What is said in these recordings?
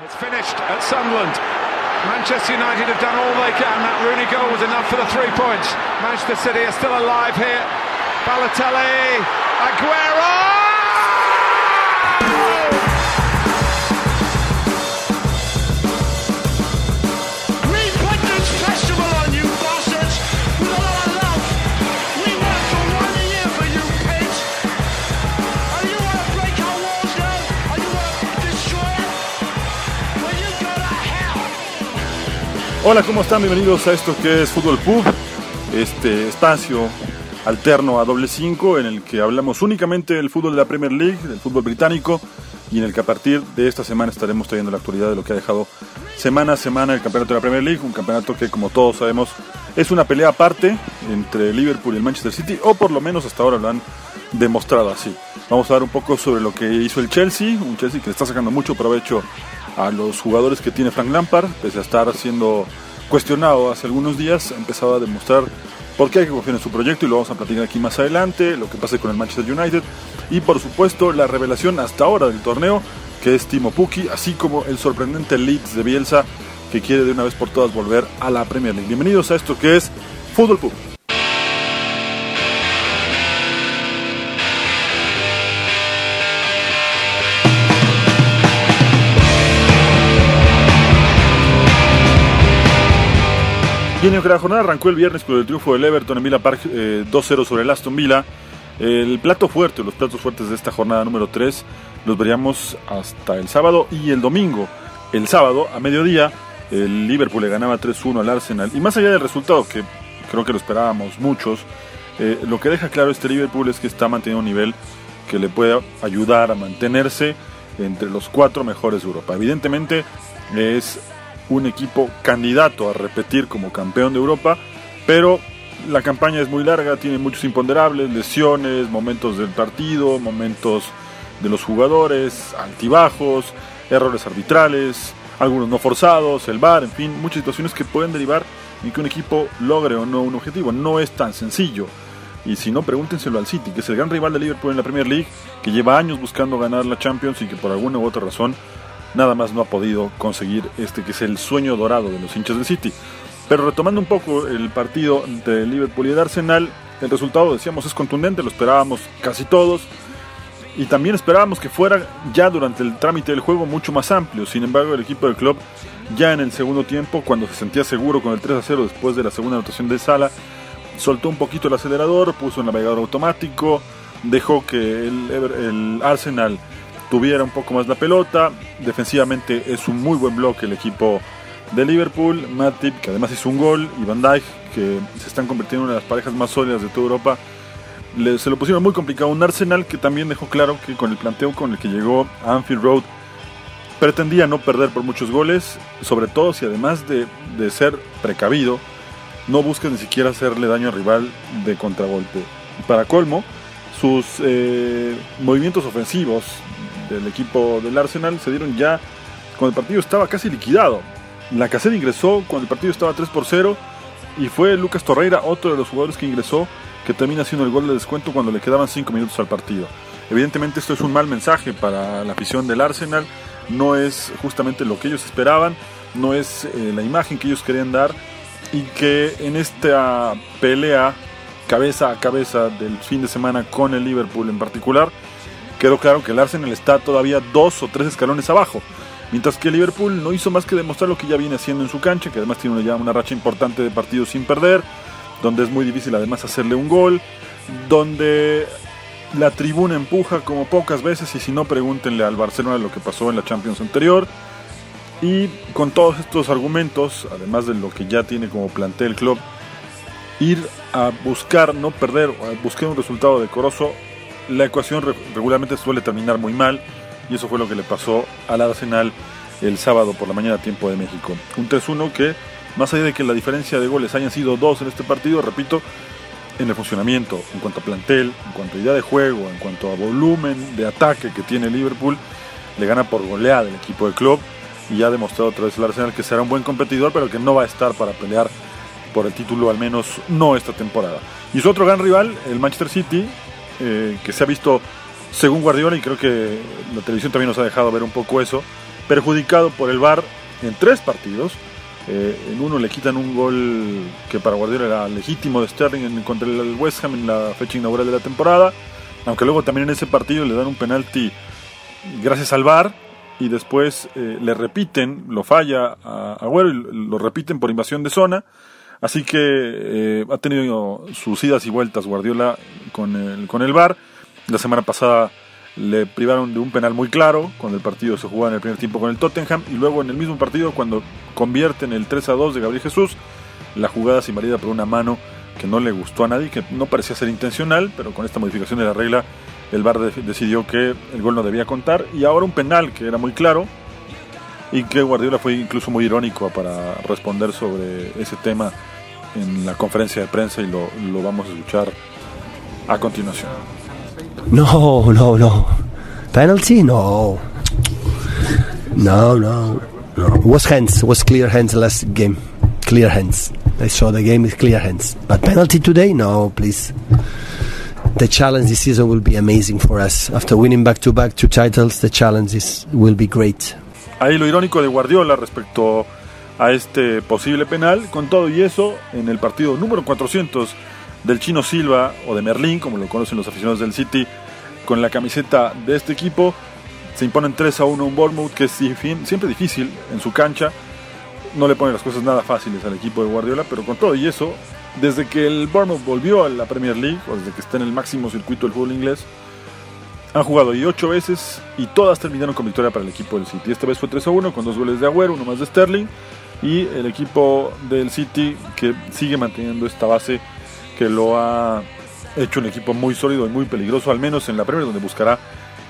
It's finished at Sunderland. Manchester United have done all they can. That Rooney goal was enough for the three points. Manchester City are still alive here. Balotelli, Aguero! Hola, ¿cómo están? Bienvenidos a esto que es Fútbol Pub, este espacio alterno a doble 5 en el que hablamos únicamente del fútbol de la Premier League, del fútbol británico y en el que a partir de esta semana estaremos trayendo la actualidad de lo que ha dejado semana a semana el campeonato de la Premier League, un campeonato que como todos sabemos es una pelea aparte entre Liverpool y el Manchester City, o por lo menos hasta ahora lo han demostrado así. Vamos a hablar un poco sobre lo que hizo el Chelsea, un Chelsea que le está sacando mucho provecho a los jugadores que tiene Frank Lampard, pese a estar siendo cuestionado hace algunos días, ha empezado a demostrar por qué hay que confiar en su proyecto y lo vamos a platicar aquí más adelante, lo que pasa con el Manchester United y por supuesto la revelación hasta ahora del torneo, que es Timo Pukki, así como el sorprendente Leeds de Bielsa, que quiere de una vez por todas volver a la Premier League. Bienvenidos a esto que es Fútbol Pub. Bien, aunque la jornada arrancó el viernes con el triunfo del Everton en Villa Park eh, 2-0 sobre el Aston Villa, el plato fuerte, los platos fuertes de esta jornada número 3 los veríamos hasta el sábado y el domingo. El sábado, a mediodía, el Liverpool le ganaba 3-1 al Arsenal. Y más allá del resultado, que creo que lo esperábamos muchos, eh, lo que deja claro este Liverpool es que está manteniendo un nivel que le puede ayudar a mantenerse entre los cuatro mejores de Europa. Evidentemente es un equipo candidato a repetir como campeón de Europa, pero la campaña es muy larga, tiene muchos imponderables, lesiones, momentos del partido, momentos de los jugadores, altibajos, errores arbitrales, algunos no forzados, el VAR, en fin, muchas situaciones que pueden derivar en que un equipo logre o no un objetivo. No es tan sencillo. Y si no, pregúntenselo al City, que es el gran rival de Liverpool en la Premier League, que lleva años buscando ganar la Champions y que por alguna u otra razón nada más no ha podido conseguir este que es el sueño dorado de los hinchas del City. Pero retomando un poco el partido entre Liverpool y el Arsenal, el resultado, decíamos, es contundente, lo esperábamos casi todos. Y también esperábamos que fuera ya durante el trámite del juego mucho más amplio. Sin embargo, el equipo del club, ya en el segundo tiempo, cuando se sentía seguro con el 3 a 0 después de la segunda anotación de Sala, soltó un poquito el acelerador, puso el navegador automático, dejó que el, el Arsenal tuviera un poco más la pelota. Defensivamente es un muy buen bloque el equipo de Liverpool. Matip, que además hizo un gol, y Van Dijk, que se están convirtiendo en una de las parejas más sólidas de toda Europa. Le, se lo pusieron muy complicado. Un Arsenal que también dejó claro que con el planteo con el que llegó a Anfield Road pretendía no perder por muchos goles, sobre todo si además de, de ser precavido, no busca ni siquiera hacerle daño al rival de contragolpe. Para colmo, sus eh, movimientos ofensivos del equipo del Arsenal se dieron ya cuando el partido estaba casi liquidado. La caseta ingresó cuando el partido estaba 3 por 0 y fue Lucas Torreira, otro de los jugadores que ingresó, que termina haciendo el gol de descuento cuando le quedaban 5 minutos al partido. Evidentemente esto es un mal mensaje para la afición del Arsenal, no es justamente lo que ellos esperaban, no es eh, la imagen que ellos querían dar y que en esta pelea cabeza a cabeza del fin de semana con el Liverpool en particular, quedó claro que el Arsenal está todavía dos o tres escalones abajo. Mientras que Liverpool no hizo más que demostrar lo que ya viene haciendo en su cancha, que además tiene ya una racha importante de partidos sin perder, donde es muy difícil además hacerle un gol, donde la tribuna empuja como pocas veces y si no pregúntenle al Barcelona lo que pasó en la Champions anterior. Y con todos estos argumentos, además de lo que ya tiene como plantel el club, ir a buscar no perder, a buscar un resultado decoroso, la ecuación regularmente suele terminar muy mal y eso fue lo que le pasó al Arsenal el sábado por la mañana a tiempo de México. Un 3-1 que, más allá de que la diferencia de goles hayan sido dos en este partido, repito, en el funcionamiento, en cuanto a plantel, en cuanto a idea de juego, en cuanto a volumen de ataque que tiene Liverpool, le gana por goleada el equipo del club y ha demostrado otra vez el Arsenal que será un buen competidor, pero que no va a estar para pelear por el título, al menos no esta temporada. Y su otro gran rival, el Manchester City, eh, que se ha visto, según Guardiola, y creo que la televisión también nos ha dejado ver un poco eso, perjudicado por el VAR en tres partidos. Eh, en uno le quitan un gol que para Guardiola era legítimo de Sterling en, contra el West Ham en la fecha inaugural de la temporada. Aunque luego también en ese partido le dan un penalti gracias al VAR y después eh, le repiten, lo falla a Agüero y lo repiten por invasión de zona. Así que eh, ha tenido sus idas y vueltas Guardiola con el, con el VAR. La semana pasada le privaron de un penal muy claro cuando el partido se jugaba en el primer tiempo con el Tottenham y luego en el mismo partido cuando convierten el 3 a 2 de Gabriel Jesús, la jugada se invalida por una mano que no le gustó a nadie, que no parecía ser intencional, pero con esta modificación de la regla el VAR decidió que el gol no debía contar y ahora un penal que era muy claro y que Guardiola fue incluso muy irónico para responder sobre ese tema en la conferencia de prensa y lo, lo vamos a escuchar a continuación. No, no, no. Penalty? No. No, no, no. It was hands. Was clear hands last game. Clear hands. I saw the game with clear hands. But penalty today? No, please. The challenge this season will be amazing for us. After winning back-to-back two titles, the challenge is, will be great. Ahí lo irónico de Guardiola respecto a este posible penal. Con todo y eso, en el partido número 400 del Chino Silva o de Merlín, como lo conocen los aficionados del City, con la camiseta de este equipo, se imponen 3 a 1 un Bournemouth que es siempre difícil en su cancha. No le pone las cosas nada fáciles al equipo de Guardiola, pero con todo y eso, desde que el Bournemouth volvió a la Premier League, o desde que está en el máximo circuito del fútbol inglés, han jugado y 8 veces y todas terminaron con victoria para el equipo del City. Esta vez fue 3 a 1 con dos goles de Agüero, uno más de Sterling y el equipo del City que sigue manteniendo esta base que lo ha hecho un equipo muy sólido y muy peligroso, al menos en la Premier, donde buscará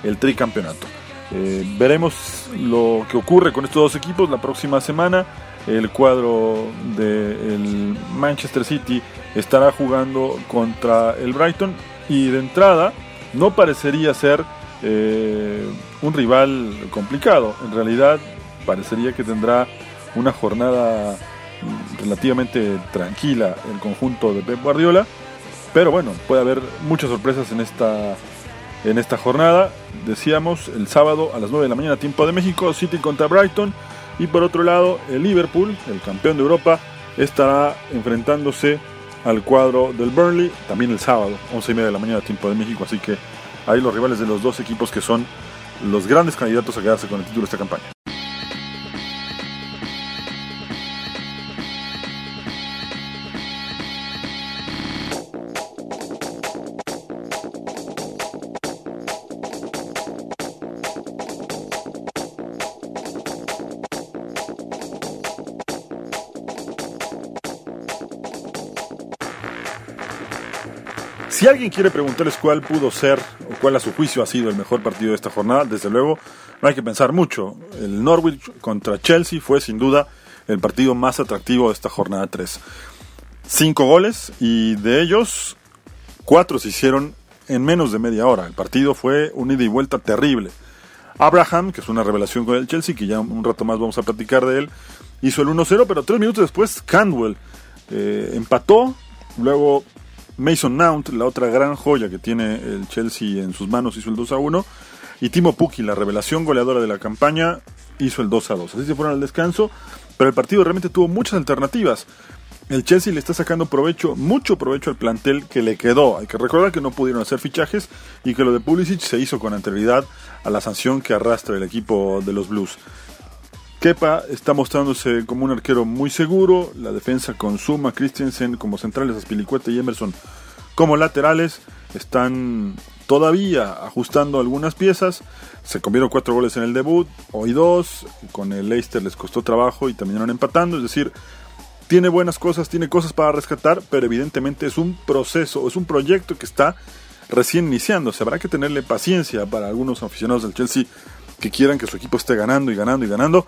el tricampeonato. Eh, veremos lo que ocurre con estos dos equipos la próxima semana. El cuadro del Manchester City estará jugando contra el Brighton y de entrada no parecería ser eh, un rival complicado. En realidad parecería que tendrá una jornada relativamente tranquila el conjunto de Pep Guardiola. Pero bueno, puede haber muchas sorpresas en esta, en esta jornada. Decíamos el sábado a las 9 de la mañana, tiempo de México, City contra Brighton. Y por otro lado, el Liverpool, el campeón de Europa, estará enfrentándose al cuadro del Burnley, también el sábado, 11 y media de la mañana, tiempo de México. Así que ahí los rivales de los dos equipos que son los grandes candidatos a quedarse con el título de esta campaña. Alguien quiere preguntarles cuál pudo ser o cuál a su juicio ha sido el mejor partido de esta jornada, desde luego no hay que pensar mucho. El Norwich contra Chelsea fue sin duda el partido más atractivo de esta jornada 3. Cinco goles y de ellos cuatro se hicieron en menos de media hora. El partido fue un ida y vuelta terrible. Abraham, que es una revelación con el Chelsea, que ya un rato más vamos a platicar de él, hizo el 1-0, pero tres minutos después Candwell eh, empató, luego Mason Mount, la otra gran joya que tiene el Chelsea en sus manos, hizo el 2 a 1. Y Timo Pukki, la revelación goleadora de la campaña, hizo el 2 a 2. Así se fueron al descanso, pero el partido realmente tuvo muchas alternativas. El Chelsea le está sacando provecho, mucho provecho al plantel que le quedó. Hay que recordar que no pudieron hacer fichajes y que lo de Pulisic se hizo con anterioridad a la sanción que arrastra el equipo de los Blues. Kepa está mostrándose como un arquero muy seguro. La defensa con Suma, Christensen como centrales, Aspilicueta y Emerson como laterales están todavía ajustando algunas piezas. Se comieron cuatro goles en el debut, hoy dos. Con el Leicester les costó trabajo y terminaron empatando. Es decir, tiene buenas cosas, tiene cosas para rescatar, pero evidentemente es un proceso, es un proyecto que está recién iniciando. Habrá que tenerle paciencia para algunos aficionados del Chelsea que quieran que su equipo esté ganando y ganando y ganando.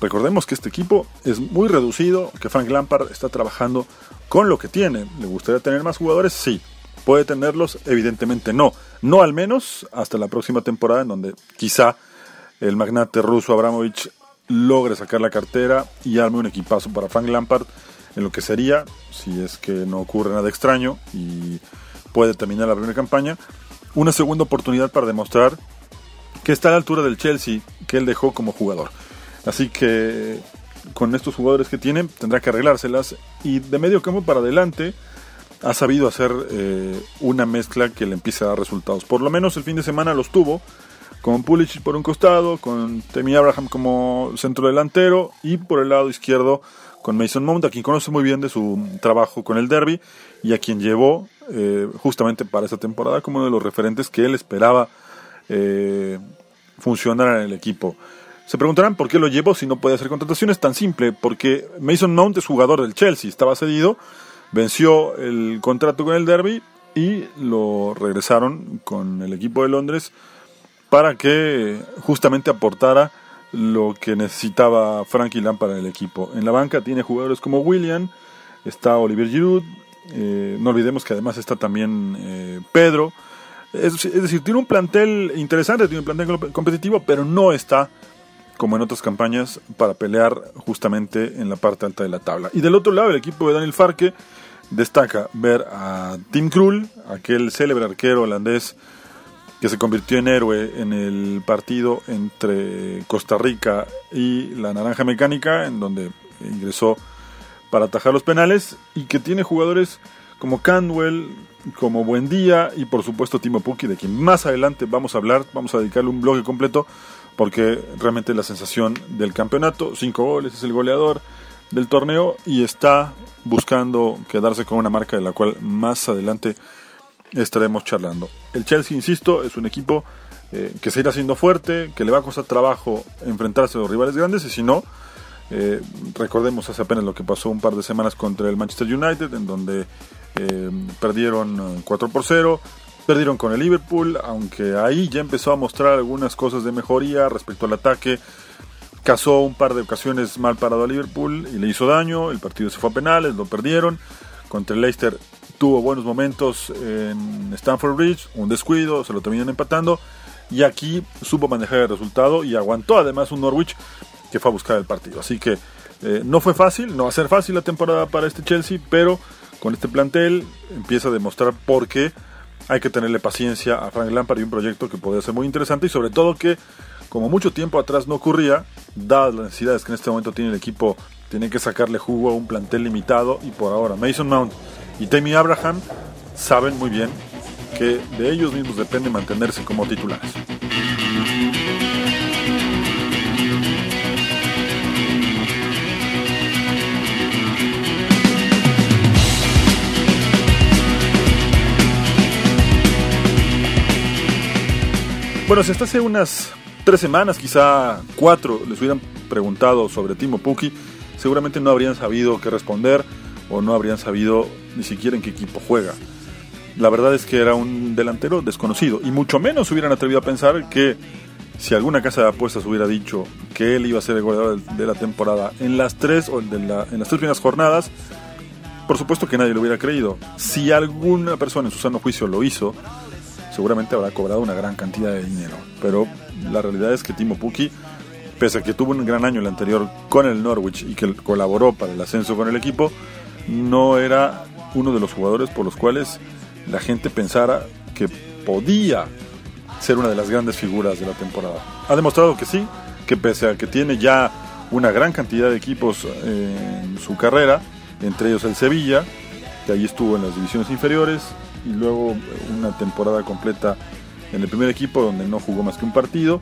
Recordemos que este equipo es muy reducido, que Frank Lampard está trabajando con lo que tiene. ¿Le gustaría tener más jugadores? Sí. ¿Puede tenerlos? Evidentemente no. No al menos hasta la próxima temporada en donde quizá el magnate ruso Abramovich logre sacar la cartera y arme un equipazo para Frank Lampard en lo que sería, si es que no ocurre nada extraño y puede terminar la primera campaña, una segunda oportunidad para demostrar que está a la altura del Chelsea que él dejó como jugador. Así que con estos jugadores que tiene tendrá que arreglárselas y de medio campo para adelante ha sabido hacer eh, una mezcla que le empiece a dar resultados. Por lo menos el fin de semana los tuvo con Pulisic por un costado, con Temi Abraham como centro delantero y por el lado izquierdo con Mason Mount, a quien conoce muy bien de su trabajo con el derby y a quien llevó eh, justamente para esta temporada como uno de los referentes que él esperaba eh, en el equipo. Se preguntarán por qué lo llevó si no puede hacer contrataciones. Tan simple, porque Mason Mount es jugador del Chelsea, estaba cedido, venció el contrato con el Derby y lo regresaron con el equipo de Londres para que justamente aportara lo que necesitaba Frankie Lampard en el equipo. En la banca tiene jugadores como William, está Olivier Giroud, eh, no olvidemos que además está también eh, Pedro. Es, es, decir, tiene un plantel interesante, tiene un plantel competitivo, pero no está como en otras campañas, para pelear justamente en la parte alta de la tabla. Y del otro lado, el equipo de Daniel Farke destaca ver a Tim Krul, aquel célebre arquero holandés que se convirtió en héroe en el partido entre Costa Rica y la Naranja Mecánica, en donde ingresó para atajar los penales, y que tiene jugadores como Canwell, como Buendía y por supuesto Timo Pukki, de quien más adelante vamos a hablar, vamos a dedicarle un bloque completo porque realmente la sensación del campeonato, cinco goles, es el goleador del torneo y está buscando quedarse con una marca de la cual más adelante estaremos charlando. El Chelsea, insisto, es un equipo eh, que se irá haciendo fuerte, que le va a costar trabajo enfrentarse a los rivales grandes y si no, eh, recordemos hace apenas lo que pasó un par de semanas contra el Manchester United, en donde eh, perdieron 4 por 0, Perdieron con el Liverpool, aunque ahí ya empezó a mostrar algunas cosas de mejoría respecto al ataque. Cazó un par de ocasiones mal parado a Liverpool y le hizo daño. El partido se fue a penales, lo perdieron. Contra el Leicester tuvo buenos momentos en Stamford Bridge, un descuido, se lo terminan empatando. Y aquí supo manejar el resultado y aguantó además un Norwich que fue a buscar el partido. Así que eh, no fue fácil, no va a ser fácil la temporada para este Chelsea, pero con este plantel empieza a demostrar por qué hay que tenerle paciencia a Frank Lampard y un proyecto que podría ser muy interesante y sobre todo que, como mucho tiempo atrás no ocurría, dadas las necesidades que en este momento tiene el equipo, tiene que sacarle jugo a un plantel limitado y por ahora Mason Mount y Tammy Abraham saben muy bien que de ellos mismos depende mantenerse como titulares. Bueno, si hasta hace unas tres semanas, quizá cuatro, les hubieran preguntado sobre Timo Pukki, seguramente no habrían sabido qué responder o no habrían sabido ni siquiera en qué equipo juega. La verdad es que era un delantero desconocido y mucho menos hubieran atrevido a pensar que si alguna casa de apuestas hubiera dicho que él iba a ser el goleador de la temporada en las tres o en las tres primeras jornadas, por supuesto que nadie lo hubiera creído. Si alguna persona en su sano juicio lo hizo, seguramente habrá cobrado una gran cantidad de dinero. Pero la realidad es que Timo Pukki, pese a que tuvo un gran año el anterior con el Norwich y que colaboró para el ascenso con el equipo, no era uno de los jugadores por los cuales la gente pensara que podía ser una de las grandes figuras de la temporada. Ha demostrado que sí, que pese a que tiene ya una gran cantidad de equipos en su carrera, entre ellos el Sevilla, que ahí estuvo en las divisiones inferiores, y luego una temporada completa en el primer equipo donde no jugó más que un partido.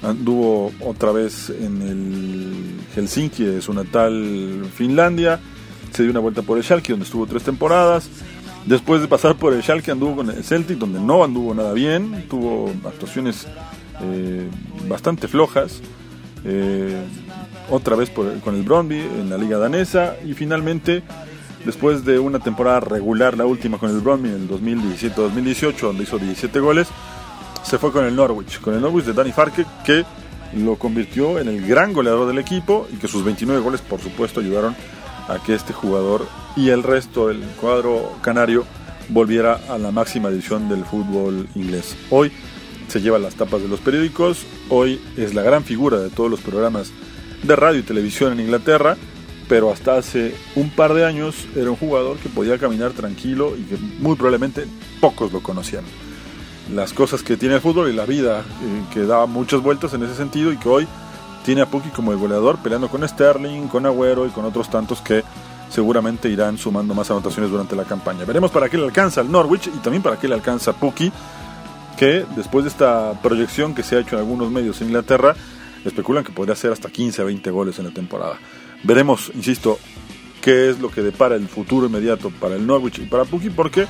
Anduvo otra vez en el Helsinki de su natal Finlandia. Se dio una vuelta por el Schalke donde estuvo tres temporadas. Después de pasar por el Schalke anduvo con el Celtic donde no anduvo nada bien. Tuvo actuaciones eh, bastante flojas. Eh, otra vez con el Brondby en la liga danesa. Y finalmente después de una temporada regular, la última con el Bromley en el 2017-2018, donde hizo 17 goles, se fue con el Norwich, con el Norwich de Danny Farke, que lo convirtió en el gran goleador del equipo y que sus 29 goles, por supuesto, ayudaron a que este jugador y el resto del cuadro canario volviera a la máxima división del fútbol inglés. Hoy se lleva las tapas de los periódicos, hoy es la gran figura de todos los programas de radio y televisión en Inglaterra pero hasta hace un par de años era un jugador que podía caminar tranquilo y que muy probablemente pocos lo conocían. Las cosas que tiene el fútbol y la vida, eh, que da muchas vueltas en ese sentido y que hoy tiene a Puki como el goleador peleando con Sterling, con Agüero y con otros tantos que seguramente irán sumando más anotaciones durante la campaña. Veremos para qué le alcanza al Norwich y también para qué le alcanza Puki, que después de esta proyección que se ha hecho en algunos medios en Inglaterra, especulan que podría ser hasta 15 a 20 goles en la temporada. Veremos, insisto, qué es lo que depara el futuro inmediato para el Norwich y para Puki, porque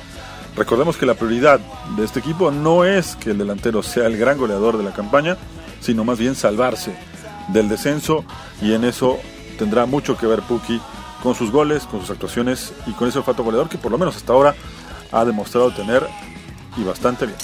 recordemos que la prioridad de este equipo no es que el delantero sea el gran goleador de la campaña, sino más bien salvarse del descenso y en eso tendrá mucho que ver Puki con sus goles, con sus actuaciones y con ese olfato goleador que por lo menos hasta ahora ha demostrado tener y bastante bien.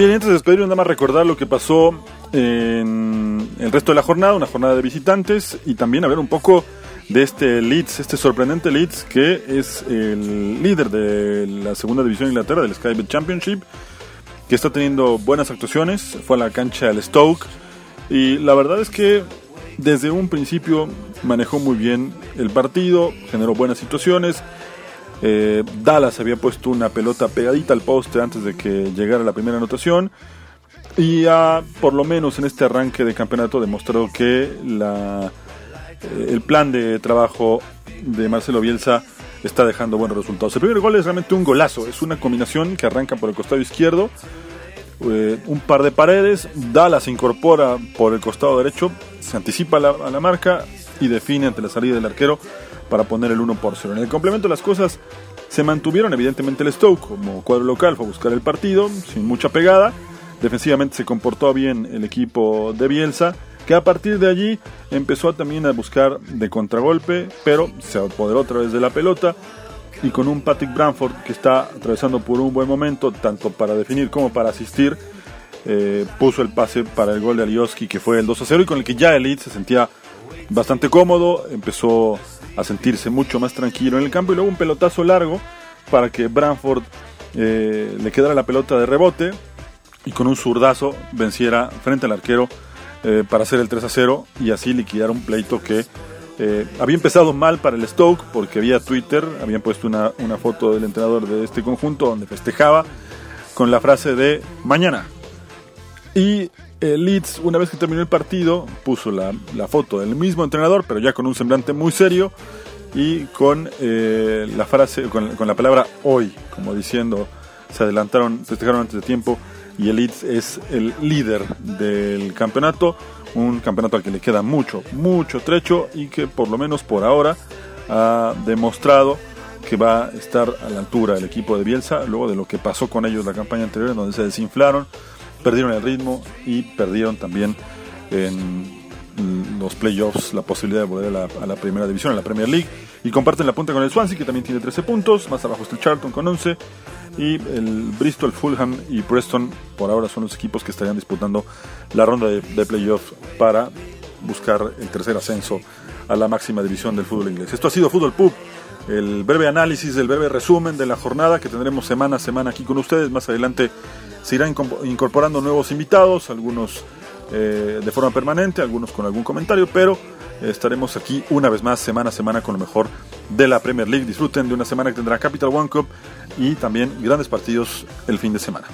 Bien, antes de despedirnos, nada más recordar lo que pasó en el resto de la jornada, una jornada de visitantes y también ver un poco de este Leeds, este sorprendente Leeds que es el líder de la segunda división de Inglaterra, del Skybet Championship, que está teniendo buenas actuaciones, fue a la cancha del Stoke y la verdad es que desde un principio manejó muy bien el partido, generó buenas situaciones, eh, Dallas había puesto una pelota pegadita al poste antes de que llegara la primera anotación. Y ha, por lo menos en este arranque de campeonato, demostrado que la, eh, el plan de trabajo de Marcelo Bielsa está dejando buenos resultados. El primer gol es realmente un golazo, es una combinación que arranca por el costado izquierdo, eh, un par de paredes, Dallas incorpora por el costado derecho, se anticipa a la marca y define ante la salida del arquero para poner el 1 por 0. En el complemento las cosas se mantuvieron, evidentemente el Stoke como cuadro local fue a buscar el partido sin mucha pegada. Defensivamente se comportó bien el equipo de Bielsa, que a partir de allí empezó también a buscar de contragolpe, pero se apoderó a través de la pelota y con un Patrick Branford que está atravesando por un buen momento, tanto para definir como para asistir, eh, puso el pase para el gol de Alioski, que fue el 2 a 0 y con el que ya Elite se sentía bastante cómodo, empezó a sentirse mucho más tranquilo en el campo y luego un pelotazo largo para que Branford eh, le quedara la pelota de rebote y con un zurdazo venciera frente al arquero eh, para hacer el 3 a 0 y así liquidar un pleito que eh, había empezado mal para el Stoke porque había Twitter, habían puesto una, una foto del entrenador de este conjunto donde festejaba con la frase de mañana. Y el Leeds, una vez que terminó el partido, puso la, foto del mismo entrenador, pero ya con un semblante muy serio y con eh, la frase, con, la palabra hoy, como diciendo, se adelantaron, festejaron antes de tiempo y el es el líder del campeonato, un campeonato al que le queda mucho, mucho trecho y que por lo menos por ahora ha demostrado que va a estar a la altura del equipo de Bielsa, luego de lo que pasó con ellos la campaña anterior, en donde se desinflaron, perdieron el ritmo y perdieron también en los playoffs la posibilidad de volver a la, primera división, a la Premier League. Y comparten la punta con el Swansea, que también tiene 13 puntos. Más abajo está el Charlton con 11. Y el Bristol, Fulham y Preston, por ahora son los equipos que estarían disputando la ronda de, de playoffs para buscar el tercer ascenso a la máxima división del fútbol inglés. Esto ha sido Fútbol Pub, el breve análisis, el breve resumen de la jornada que tendremos semana a semana aquí con ustedes. Más adelante se irán incorporando nuevos invitados, algunos eh, de forma permanente, algunos con algún comentario, pero estaremos aquí una vez más semana a semana con lo mejor de la Premier League. Disfruten de una semana que tendrá Capital One Cup y también grandes partidos el fin de semana.